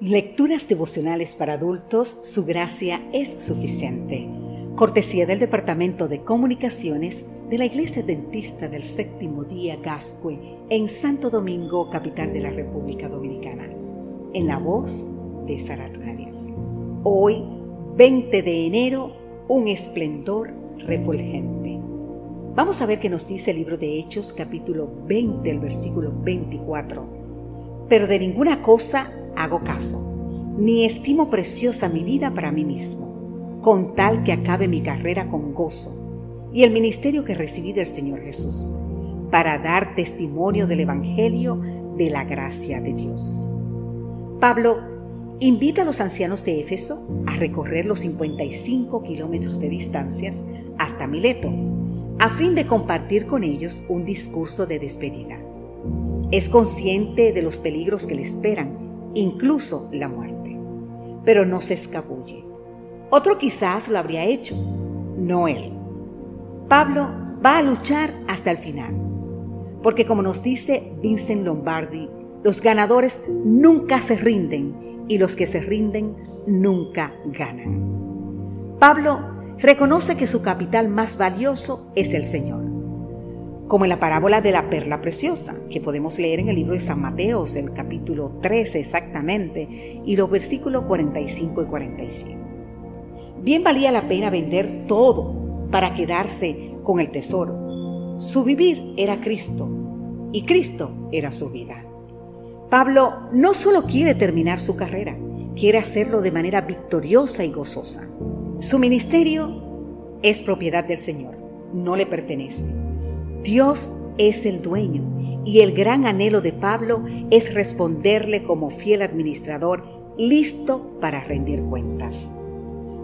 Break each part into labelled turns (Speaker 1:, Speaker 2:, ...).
Speaker 1: Lecturas devocionales para adultos, su gracia es suficiente. Cortesía del Departamento de Comunicaciones de la Iglesia Dentista del Séptimo Día Gascue en Santo Domingo, capital de la República Dominicana. En la voz de Sarat Arias. Hoy, 20 de enero, un esplendor refulgente. Vamos a ver qué nos dice el libro de Hechos, capítulo 20, el versículo 24. Pero de ninguna cosa hago caso, ni estimo preciosa mi vida para mí mismo, con tal que acabe mi carrera con gozo y el ministerio que recibí del Señor Jesús, para dar testimonio del Evangelio de la gracia de Dios. Pablo invita a los ancianos de Éfeso a recorrer los 55 kilómetros de distancias hasta Mileto, a fin de compartir con ellos un discurso de despedida. Es consciente de los peligros que le esperan incluso la muerte. Pero no se escabulle. Otro quizás lo habría hecho, no él. Pablo va a luchar hasta el final, porque como nos dice Vincent Lombardi, los ganadores nunca se rinden y los que se rinden nunca ganan. Pablo reconoce que su capital más valioso es el Señor como en la parábola de la perla preciosa, que podemos leer en el libro de San Mateo, el capítulo 13 exactamente, y los versículos 45 y 46. Bien valía la pena vender todo para quedarse con el tesoro. Su vivir era Cristo y Cristo era su vida. Pablo no solo quiere terminar su carrera, quiere hacerlo de manera victoriosa y gozosa. Su ministerio es propiedad del Señor, no le pertenece. Dios es el dueño y el gran anhelo de Pablo es responderle como fiel administrador listo para rendir cuentas.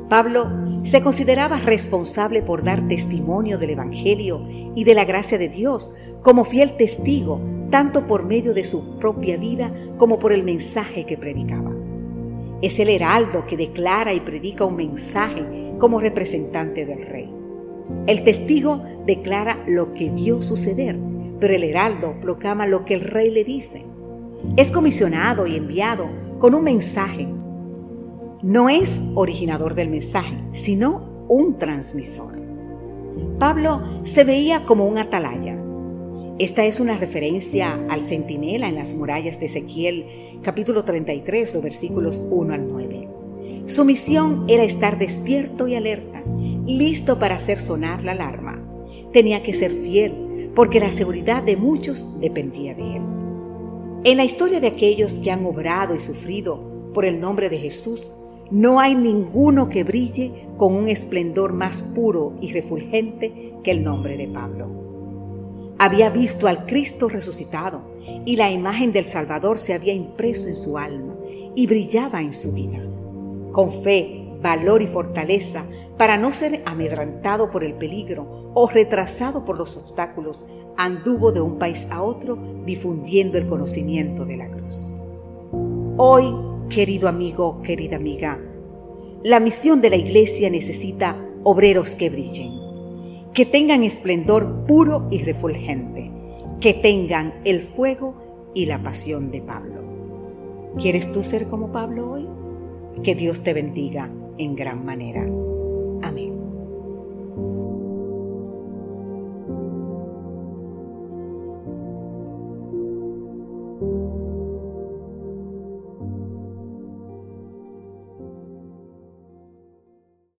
Speaker 1: Pablo se consideraba responsable por dar testimonio del Evangelio y de la gracia de Dios como fiel testigo, tanto por medio de su propia vida como por el mensaje que predicaba. Es el heraldo que declara y predica un mensaje como representante del rey. El testigo declara lo que vio suceder, pero el heraldo proclama lo que el rey le dice. Es comisionado y enviado con un mensaje. No es originador del mensaje, sino un transmisor. Pablo se veía como un atalaya. Esta es una referencia al centinela en las murallas de Ezequiel, capítulo 33, los versículos 1 al 9. Su misión era estar despierto y alerta, listo para hacer sonar la alarma. Tenía que ser fiel, porque la seguridad de muchos dependía de él. En la historia de aquellos que han obrado y sufrido por el nombre de Jesús, no hay ninguno que brille con un esplendor más puro y refulgente que el nombre de Pablo. Había visto al Cristo resucitado y la imagen del Salvador se había impreso en su alma y brillaba en su vida con fe, valor y fortaleza para no ser amedrantado por el peligro o retrasado por los obstáculos, anduvo de un país a otro difundiendo el conocimiento de la cruz. Hoy, querido amigo, querida amiga, la misión de la iglesia necesita obreros que brillen, que tengan esplendor puro y refulgente, que tengan el fuego y la pasión de Pablo. ¿Quieres tú ser como Pablo hoy? Que Dios te bendiga en gran manera.